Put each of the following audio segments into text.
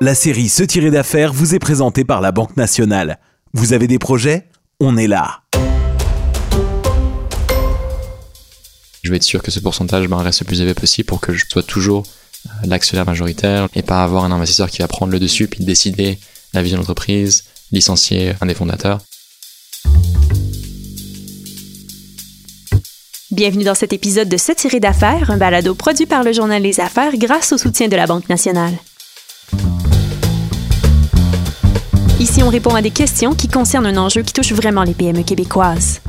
La série Se tirer d'affaires vous est présentée par la Banque Nationale. Vous avez des projets? On est là. Je vais être sûr que ce pourcentage ben, reste le plus élevé possible pour que je sois toujours euh, l'actionnaire majoritaire et pas avoir un investisseur qui va prendre le dessus puis décider la vision de l'entreprise, licencier un des fondateurs. Bienvenue dans cet épisode de Se tirer d'affaires, un balado produit par le journal Les Affaires grâce au soutien de la Banque nationale. Ici, on répond à des questions qui concernent un enjeu qui touche vraiment les PME québécoises.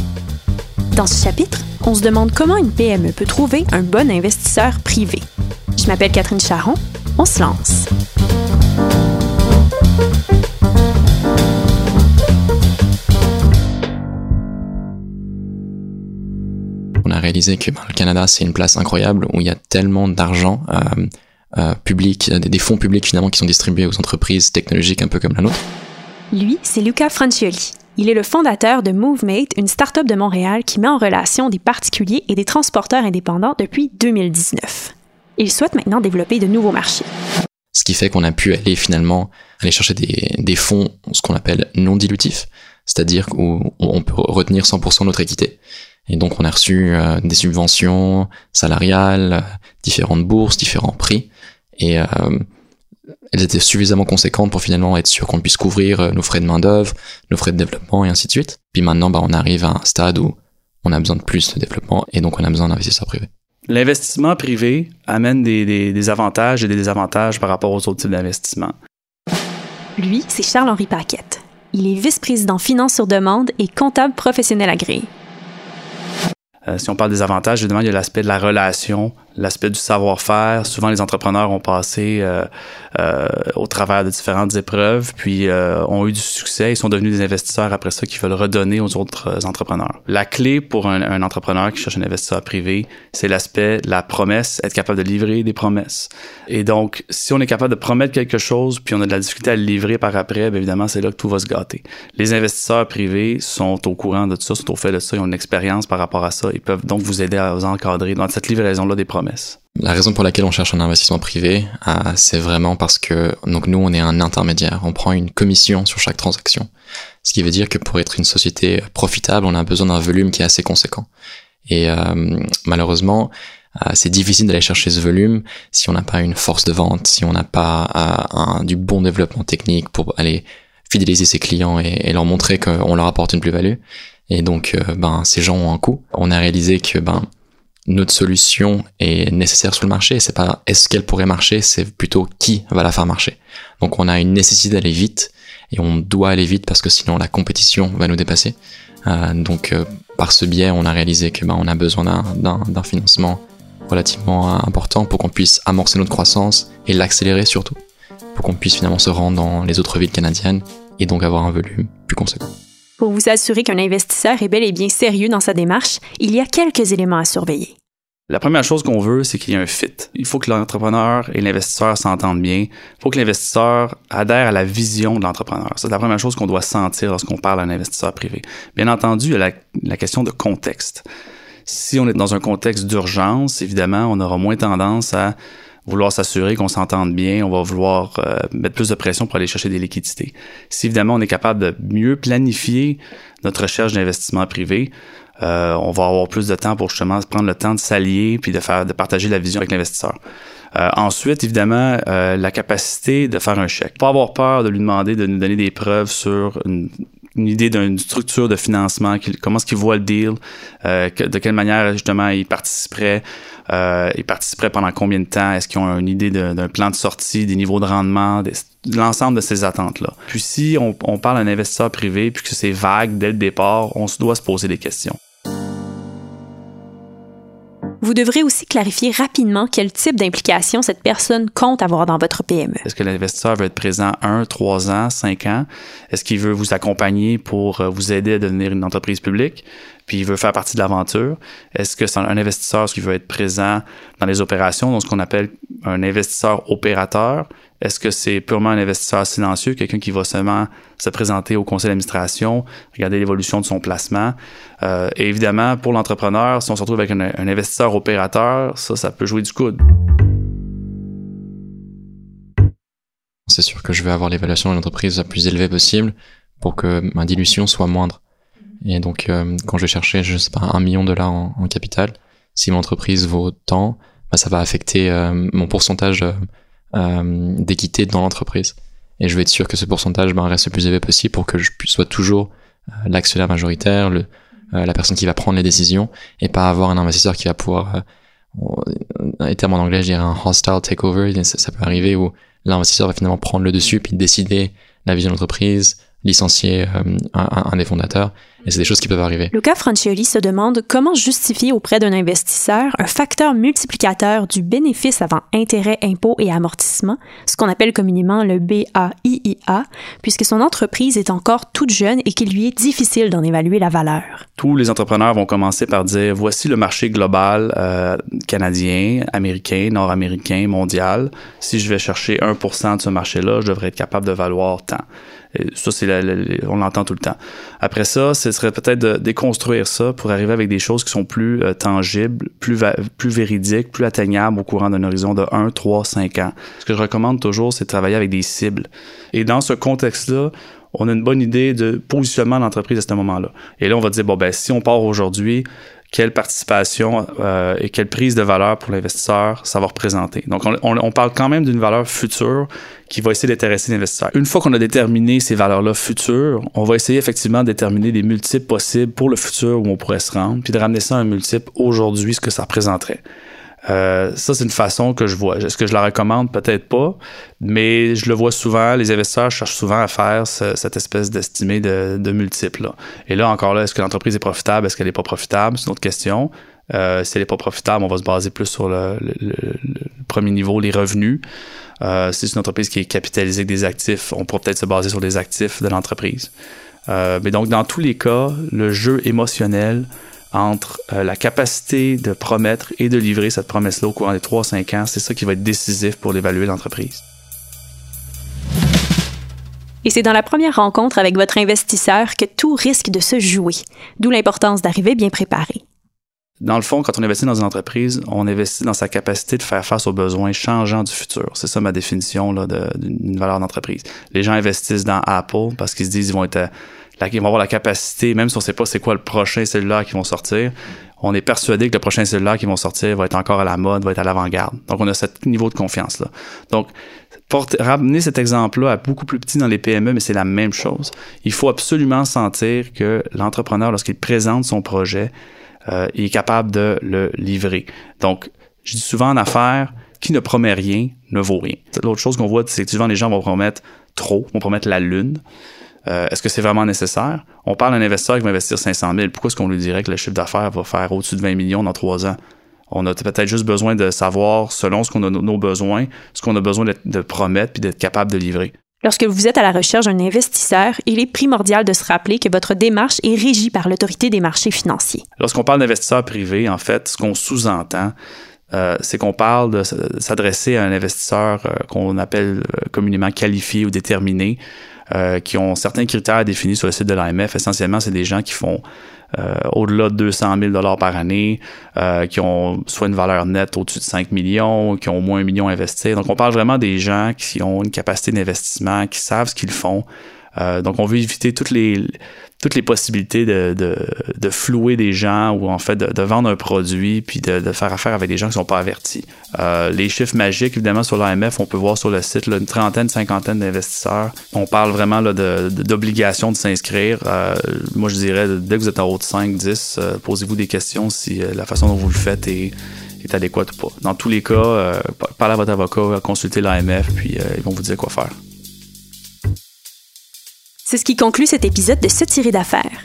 Dans ce chapitre, on se demande comment une PME peut trouver un bon investisseur privé. Je m'appelle Catherine Charon. On se lance. On a réalisé que ben, le Canada, c'est une place incroyable où il y a tellement d'argent euh, euh, public, des, des fonds publics finalement qui sont distribués aux entreprises technologiques un peu comme la nôtre. Lui, c'est Luca Francioli. Il est le fondateur de MoveMate, une start-up de Montréal qui met en relation des particuliers et des transporteurs indépendants depuis 2019. Il souhaite maintenant développer de nouveaux marchés. Ce qui fait qu'on a pu aller finalement aller chercher des, fonds, ce qu'on appelle non dilutifs, c'est-à-dire où on peut retenir 100% de notre équité. Et donc on a reçu euh, des subventions salariales, différentes bourses, différents prix, et euh, elles étaient suffisamment conséquentes pour finalement être sûr qu'on puisse couvrir euh, nos frais de main d'œuvre, nos frais de développement et ainsi de suite. Puis maintenant, bah, on arrive à un stade où on a besoin de plus de développement et donc on a besoin d'investisseurs privés. L'investissement privé amène des, des, des, avantages et des désavantages par rapport aux autres types d'investissement. Lui, c'est Charles-Henri Paquette. Il est vice-président finance sur demande et comptable professionnel agréé. Euh, si on parle des avantages, évidemment, il y a l'aspect de la relation, l'aspect du savoir-faire. Souvent, les entrepreneurs ont passé euh, euh, au travers de différentes épreuves, puis euh, ont eu du succès et sont devenus des investisseurs après ça qui veulent redonner aux autres entrepreneurs. La clé pour un, un entrepreneur qui cherche un investisseur privé, c'est l'aspect la promesse, être capable de livrer des promesses. Et donc, si on est capable de promettre quelque chose, puis on a de la difficulté à le livrer par après, bien évidemment, c'est là que tout va se gâter. Les investisseurs privés sont au courant de tout ça, sont au fait de ça, ils ont une expérience par rapport à ça, ils peuvent donc vous aider à vous encadrer dans cette livraison-là des promesses. La raison pour laquelle on cherche un investissement privé, euh, c'est vraiment parce que donc nous on est un intermédiaire, on prend une commission sur chaque transaction, ce qui veut dire que pour être une société profitable, on a besoin d'un volume qui est assez conséquent. Et euh, malheureusement, euh, c'est difficile d'aller chercher ce volume si on n'a pas une force de vente, si on n'a pas un, du bon développement technique pour aller fidéliser ses clients et, et leur montrer qu'on leur apporte une plus-value. Et donc, ben, ces gens ont un coût. On a réalisé que ben notre solution est nécessaire sur le marché. C'est pas est-ce qu'elle pourrait marcher, c'est plutôt qui va la faire marcher. Donc on a une nécessité d'aller vite et on doit aller vite parce que sinon la compétition va nous dépasser. Euh, donc euh, par ce biais, on a réalisé que ben, on a besoin d'un financement relativement important pour qu'on puisse amorcer notre croissance et l'accélérer surtout, pour qu'on puisse finalement se rendre dans les autres villes canadiennes et donc avoir un volume plus conséquent. Pour vous assurer qu'un investisseur est bel et bien sérieux dans sa démarche, il y a quelques éléments à surveiller. La première chose qu'on veut, c'est qu'il y ait un fit. Il faut que l'entrepreneur et l'investisseur s'entendent bien. Il faut que l'investisseur adhère à la vision de l'entrepreneur. C'est la première chose qu'on doit sentir lorsqu'on parle à un investisseur privé. Bien entendu, il y a la, question de contexte. Si on est dans un contexte d'urgence, évidemment, on aura moins tendance à vouloir s'assurer qu'on s'entende bien, on va vouloir euh, mettre plus de pression pour aller chercher des liquidités. Si évidemment on est capable de mieux planifier notre recherche d'investissement privé, euh, on va avoir plus de temps pour justement prendre le temps de s'allier puis de faire de partager la vision avec l'investisseur. Euh, ensuite, évidemment, euh, la capacité de faire un chèque. Pas avoir peur de lui demander de nous donner des preuves sur une, idée d'une structure de financement, comment est-ce qu'il voit le deal, euh, de quelle manière justement il participerait, il participerait pendant combien de temps, est-ce qu'ils ont une idée d'un plan de sortie, des niveaux de rendement, l'ensemble de ces attentes-là. Puis si on, parle d'un investisseur privé puis que c'est vague dès le départ, on se doit se poser des questions. Vous devrez aussi clarifier rapidement quel type d'implication cette personne compte avoir dans votre PME. Est-ce que l'investisseur veut être présent 1, 3 ans, 5 ans? Est-ce qu'il veut vous accompagner pour euh, vous aider à devenir une entreprise publique? Puis il veut faire partie de l'aventure. Est-ce que c'est un investisseur qui veut être présent dans les opérations, donc ce qu'on appelle un investisseur opérateur? Est-ce que c'est purement un investisseur silencieux, quelqu'un qui va seulement se présenter au conseil d'administration, regarder l'évolution de son placement? Euh, et évidemment, pour l'entrepreneur, si on se retrouve avec un, investisseur opérateur, ça, ça peut jouer du coude. c'est sûr que je vais avoir l'évaluation de l'entreprise la plus élevée possible pour que ma dilution soit moindre. Et donc, euh, quand je vais chercher, je sais pas, un million de dollars en, capital, si mon entreprise vaut tant, bah, ça va affecter euh, mon pourcentage euh, d'équité dans l'entreprise. Et je vais être sûr que ce pourcentage bah, reste le plus élevé possible pour que je sois toujours l'actionnaire majoritaire, le, la personne qui va prendre les décisions, et pas avoir un investisseur qui va pouvoir, un terme en anglais, je dirais un hostile takeover, ça, ça peut arriver où l'investisseur va finalement prendre le dessus puis décider la vision de l'entreprise, licencier euh, un, des fondateurs. Et c'est des choses qui peuvent arriver. Luca Francioli se demande comment justifier auprès d'un investisseur un facteur multiplicateur du bénéfice avant intérêt, impôts et amortissement, ce qu'on appelle communément le BAIIA, puisque son entreprise est encore toute jeune et qu'il lui est difficile d'en évaluer la valeur. Tous les entrepreneurs vont commencer par dire voici le marché global euh, canadien, américain, nord-américain, mondial. Si je vais chercher 1% de ce marché-là, je devrais être capable de valoir tant ça, c'est on l'entend tout le temps. Après ça, ce serait peut-être de déconstruire ça pour arriver avec des choses qui sont plus euh, tangibles, plus, plus véridiques, plus atteignables au courant d'un horizon de 1, 3, 5 ans. Ce que je recommande toujours, c'est de travailler avec des cibles. Et dans ce contexte-là, on a une bonne idée de positionnement de l'entreprise à ce moment-là. Et là, on va dire, bon, ben, si on part aujourd'hui, quelle participation euh, et quelle prise de valeur pour l'investisseur ça va représenter. Donc, on, on, parle quand même d'une valeur future qui va essayer d'intéresser l'investisseur. Une fois qu'on a déterminé ces valeurs-là futures, on va essayer effectivement de déterminer des multiples possibles pour le futur où on pourrait se rendre, puis de ramener ça à un multiple aujourd'hui, ce que ça représenterait. Euh, ça, c'est une façon que je vois. Est-ce que je la recommande? Peut-être pas, mais je le vois souvent. Les investisseurs cherchent souvent à faire cette espèce d'estimé de, de multiples. Là. Et là, encore là, est-ce que l'entreprise est profitable? Est-ce qu'elle n'est pas profitable? C'est une autre question. Euh, si elle n'est pas profitable, on va se baser plus sur le, premier niveau, les revenus. Euh, si c'est une entreprise qui est capitalisée avec des actifs, on pourra peut-être se baser sur les actifs de l'entreprise. Euh, mais donc, dans tous les cas, le jeu émotionnel entre euh, la capacité de promettre et de livrer cette promesse-là au courant des 3-5 ans, c'est ça qui va être décisif pour l'évaluer l'entreprise. Et c'est dans la première rencontre avec votre investisseur que tout risque de se jouer, d'où l'importance d'arriver bien préparé. Dans le fond, quand on investit dans une entreprise, on investit dans sa capacité de faire face aux besoins changeants du futur. C'est ça ma définition d'une valeur d'entreprise. Les gens investissent dans Apple parce qu'ils se disent qu'ils vont être ils vont avoir la capacité, même si on ne sait pas c'est quoi le prochain cellulaire qui vont sortir, on est persuadé que le prochain cellulaire qui vont sortir va être encore à la mode, va être à l'avant-garde. Donc, on a ce niveau de confiance-là. Donc, ramener cet exemple-là à beaucoup plus petit dans les PME, mais c'est la même chose. Il faut absolument sentir que l'entrepreneur, lorsqu'il présente son projet, euh, il est capable de le livrer. Donc, je dis souvent en affaires, qui ne promet rien ne vaut rien. L'autre chose qu'on voit, c'est que souvent les gens vont promettre trop, vont promettre la lune. Euh, est-ce que c'est vraiment nécessaire? On parle d'un investisseur qui va investir 500 000. Pourquoi est-ce qu'on lui dirait que le chiffre d'affaires va faire au-dessus de 20 millions dans trois ans? On a peut-être juste besoin de savoir, selon ce qu'on a nos besoins, ce qu'on a besoin de promettre puis d'être capable de livrer. Lorsque vous êtes à la recherche d'un investisseur, il est primordial de se rappeler que votre démarche est régie par l'autorité des marchés financiers. Lorsqu'on parle d'investisseur privé, en fait, ce qu'on sous-entend, euh, c'est qu'on parle de s'adresser à un investisseur euh, qu'on appelle communément qualifié ou déterminé, euh, qui ont certains critères définis sur le site de l'AMF. Essentiellement, c'est des gens qui font euh, au-delà de 200 000 dollars par année, euh, qui ont soit une valeur nette au-dessus de 5 millions, qui ont au moins un million à investir. Donc, on parle vraiment des gens qui ont une capacité d'investissement, qui savent ce qu'ils font. Donc, on veut éviter toutes les toutes les possibilités de, de, flouer des gens ou en fait de, vendre un produit puis de, faire affaire avec des gens qui sont pas avertis. Euh, les chiffres magiques, évidemment, sur l'AMF, on peut voir sur le site une trentaine, cinquantaine d'investisseurs. On parle vraiment d'obligation de, s'inscrire. Euh, moi, je dirais, dès que vous êtes en haut de 5, 10, euh, posez-vous des questions si euh, la façon dont vous le faites est, adéquate ou pas. Dans tous les cas, euh, parlez à votre avocat, consultez l'AMF, puis ils vont vous dire quoi faire. C'est ce qui conclut cet épisode de Se tirer d'affaires.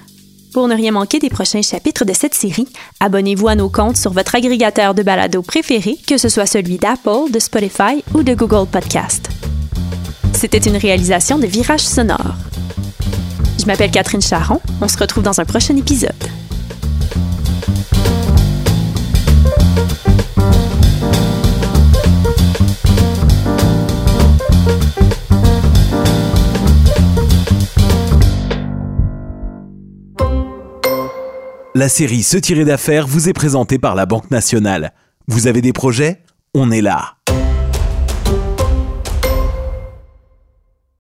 Pour ne rien manquer des prochains chapitres de cette série, abonnez-vous à nos comptes sur votre agrégateur de balado préféré, que ce soit celui d'Apple, de Spotify ou de Google Podcast. C'était une réalisation de Virage Sonore. Je m'appelle Catherine Charron. On se retrouve dans un prochain épisode. La série Se tirer d'affaires vous est présentée par la Banque nationale. Vous avez des projets? On est là.